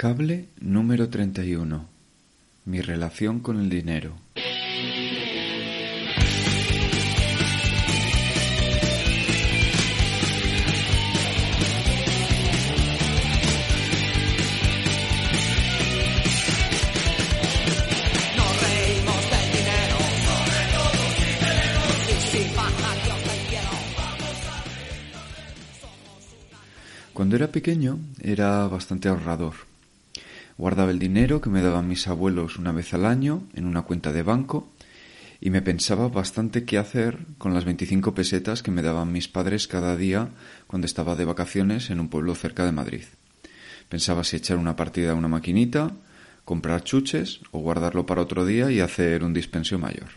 Cable número 31. Mi relación con el dinero. Cuando era pequeño era bastante ahorrador. Guardaba el dinero que me daban mis abuelos una vez al año en una cuenta de banco y me pensaba bastante qué hacer con las 25 pesetas que me daban mis padres cada día cuando estaba de vacaciones en un pueblo cerca de Madrid. Pensaba si echar una partida a una maquinita, comprar chuches o guardarlo para otro día y hacer un dispensio mayor.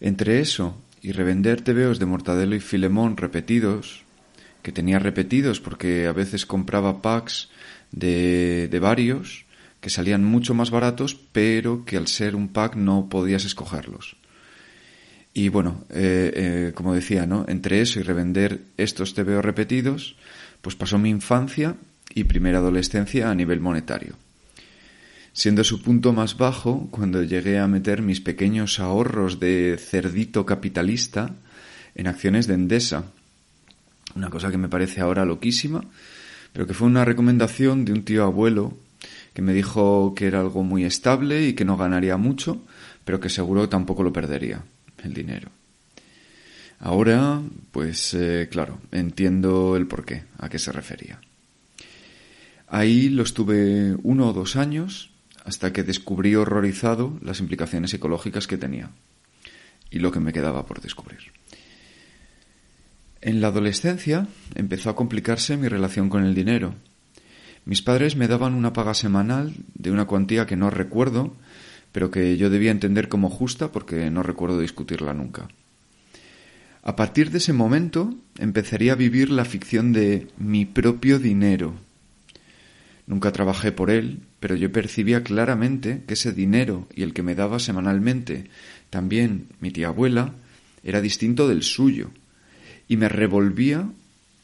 Entre eso y revender tebeos de Mortadelo y Filemón repetidos, que tenía repetidos porque a veces compraba packs de, de varios que salían mucho más baratos, pero que al ser un pack no podías escogerlos. Y bueno, eh, eh, como decía, ¿no? Entre eso y revender estos TVO repetidos, pues pasó mi infancia y primera adolescencia a nivel monetario. Siendo su punto más bajo cuando llegué a meter mis pequeños ahorros de cerdito capitalista en acciones de Endesa. Una cosa que me parece ahora loquísima, pero que fue una recomendación de un tío abuelo que me dijo que era algo muy estable y que no ganaría mucho, pero que seguro tampoco lo perdería, el dinero. Ahora, pues eh, claro, entiendo el porqué, a qué se refería. Ahí lo estuve uno o dos años hasta que descubrí horrorizado las implicaciones ecológicas que tenía y lo que me quedaba por descubrir. En la adolescencia empezó a complicarse mi relación con el dinero. Mis padres me daban una paga semanal de una cuantía que no recuerdo, pero que yo debía entender como justa porque no recuerdo discutirla nunca. A partir de ese momento empezaría a vivir la ficción de mi propio dinero. Nunca trabajé por él, pero yo percibía claramente que ese dinero y el que me daba semanalmente también mi tía abuela era distinto del suyo, y me revolvía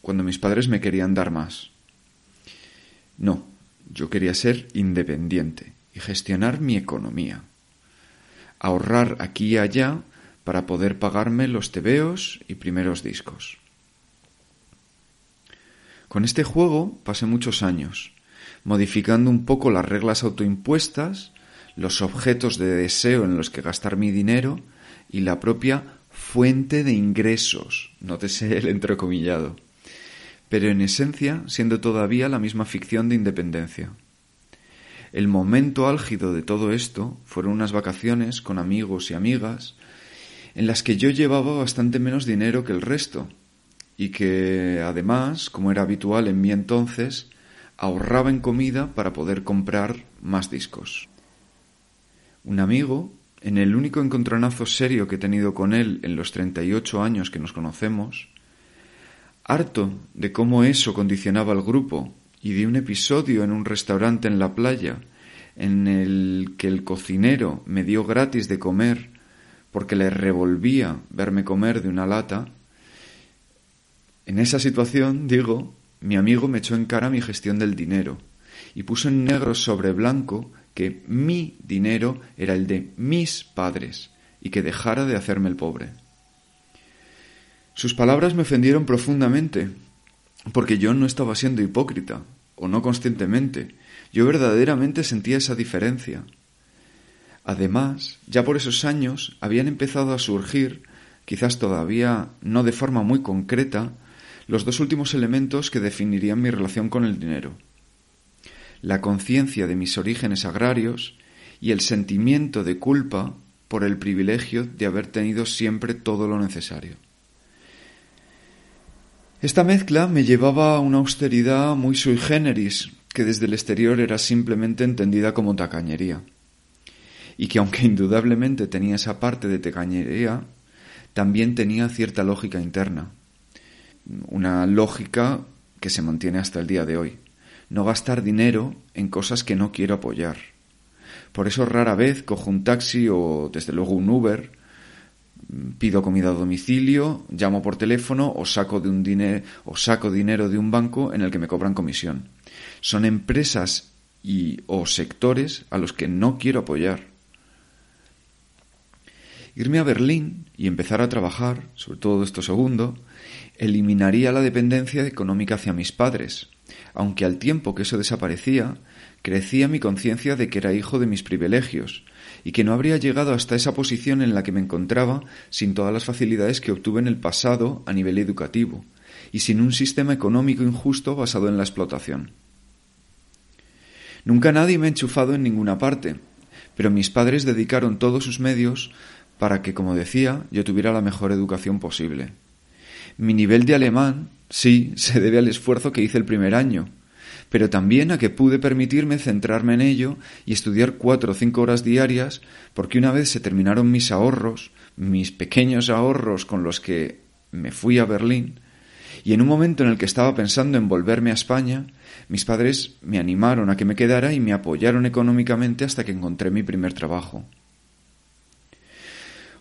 cuando mis padres me querían dar más. No, yo quería ser independiente y gestionar mi economía. Ahorrar aquí y allá para poder pagarme los tebeos y primeros discos. Con este juego pasé muchos años, modificando un poco las reglas autoimpuestas, los objetos de deseo en los que gastar mi dinero y la propia fuente de ingresos, nótese el entrecomillado, pero en esencia siendo todavía la misma ficción de independencia. El momento álgido de todo esto fueron unas vacaciones con amigos y amigas en las que yo llevaba bastante menos dinero que el resto y que además, como era habitual en mí entonces, ahorraba en comida para poder comprar más discos. Un amigo, en el único encontronazo serio que he tenido con él en los 38 años que nos conocemos, harto de cómo eso condicionaba al grupo y de un episodio en un restaurante en la playa en el que el cocinero me dio gratis de comer porque le revolvía verme comer de una lata, en esa situación, digo, mi amigo me echó en cara mi gestión del dinero y puso en negro sobre blanco que mi dinero era el de mis padres y que dejara de hacerme el pobre. Sus palabras me ofendieron profundamente, porque yo no estaba siendo hipócrita, o no conscientemente, yo verdaderamente sentía esa diferencia. Además, ya por esos años habían empezado a surgir, quizás todavía no de forma muy concreta, los dos últimos elementos que definirían mi relación con el dinero. La conciencia de mis orígenes agrarios y el sentimiento de culpa por el privilegio de haber tenido siempre todo lo necesario. Esta mezcla me llevaba a una austeridad muy sui generis, que desde el exterior era simplemente entendida como tacañería. Y que aunque indudablemente tenía esa parte de tacañería, también tenía cierta lógica interna. Una lógica que se mantiene hasta el día de hoy. No gastar dinero en cosas que no quiero apoyar. Por eso rara vez cojo un taxi o desde luego un Uber pido comida a domicilio, llamo por teléfono o saco, de un dinero, o saco dinero de un banco en el que me cobran comisión. Son empresas y o sectores a los que no quiero apoyar. Irme a Berlín y empezar a trabajar, sobre todo esto segundo, eliminaría la dependencia económica hacia mis padres, aunque al tiempo que eso desaparecía, crecía mi conciencia de que era hijo de mis privilegios, y que no habría llegado hasta esa posición en la que me encontraba sin todas las facilidades que obtuve en el pasado a nivel educativo, y sin un sistema económico injusto basado en la explotación. Nunca nadie me ha enchufado en ninguna parte, pero mis padres dedicaron todos sus medios para que, como decía, yo tuviera la mejor educación posible. Mi nivel de alemán, sí, se debe al esfuerzo que hice el primer año, pero también a que pude permitirme centrarme en ello y estudiar cuatro o cinco horas diarias, porque una vez se terminaron mis ahorros, mis pequeños ahorros con los que me fui a Berlín, y en un momento en el que estaba pensando en volverme a España, mis padres me animaron a que me quedara y me apoyaron económicamente hasta que encontré mi primer trabajo.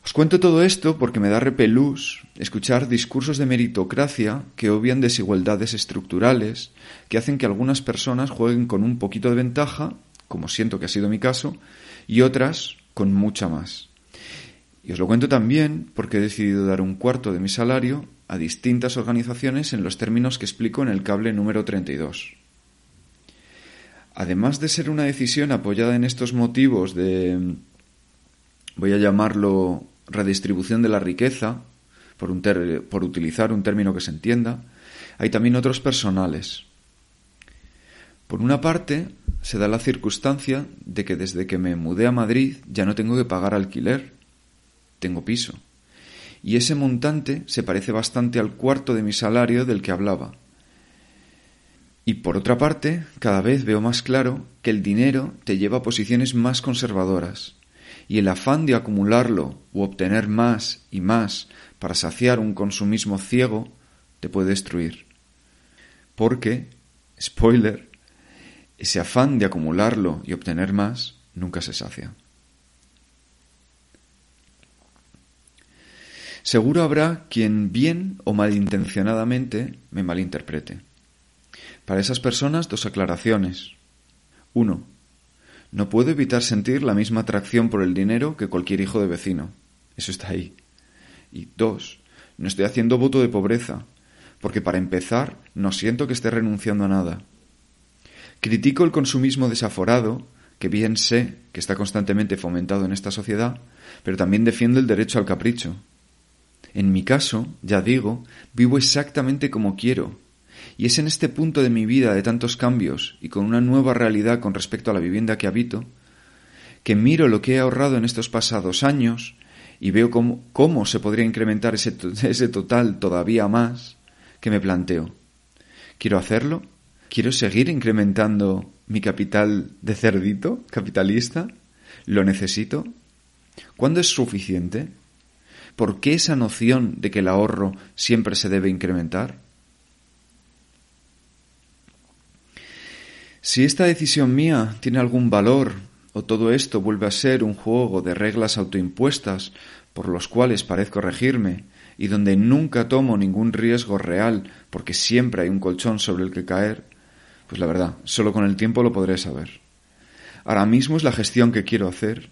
Os cuento todo esto porque me da repelús escuchar discursos de meritocracia que obvian desigualdades estructurales, que hacen que algunas personas jueguen con un poquito de ventaja, como siento que ha sido mi caso, y otras con mucha más. Y os lo cuento también porque he decidido dar un cuarto de mi salario a distintas organizaciones en los términos que explico en el cable número 32. Además de ser una decisión apoyada en estos motivos de, voy a llamarlo, redistribución de la riqueza, por, un por utilizar un término que se entienda, hay también otros personales. Por una parte, se da la circunstancia de que desde que me mudé a Madrid ya no tengo que pagar alquiler, tengo piso. Y ese montante se parece bastante al cuarto de mi salario del que hablaba. Y por otra parte, cada vez veo más claro que el dinero te lleva a posiciones más conservadoras, y el afán de acumularlo u obtener más y más para saciar un consumismo ciego te puede destruir. Porque, spoiler, ese afán de acumularlo y obtener más nunca se sacia. Seguro habrá quien bien o malintencionadamente me malinterprete. Para esas personas dos aclaraciones. Uno, no puedo evitar sentir la misma atracción por el dinero que cualquier hijo de vecino. Eso está ahí. Y dos, no estoy haciendo voto de pobreza, porque para empezar no siento que esté renunciando a nada. Critico el consumismo desaforado, que bien sé que está constantemente fomentado en esta sociedad, pero también defiendo el derecho al capricho. En mi caso, ya digo, vivo exactamente como quiero, y es en este punto de mi vida de tantos cambios y con una nueva realidad con respecto a la vivienda que habito, que miro lo que he ahorrado en estos pasados años y veo cómo, cómo se podría incrementar ese, ese total todavía más, que me planteo. ¿Quiero hacerlo? ¿Quiero seguir incrementando mi capital de cerdito capitalista? ¿Lo necesito? ¿Cuándo es suficiente? ¿Por qué esa noción de que el ahorro siempre se debe incrementar? Si esta decisión mía tiene algún valor o todo esto vuelve a ser un juego de reglas autoimpuestas por los cuales parezco regirme y donde nunca tomo ningún riesgo real porque siempre hay un colchón sobre el que caer, pues la verdad, solo con el tiempo lo podré saber. Ahora mismo es la gestión que quiero hacer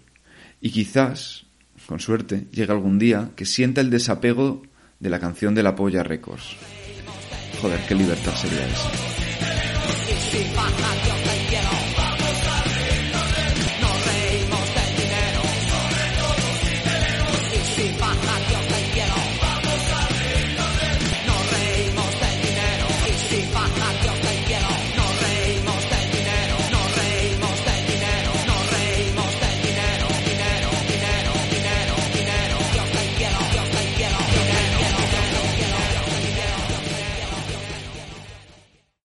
y quizás, con suerte, llegue algún día que sienta el desapego de la canción de la Polla Records. Joder, qué libertad sería esa.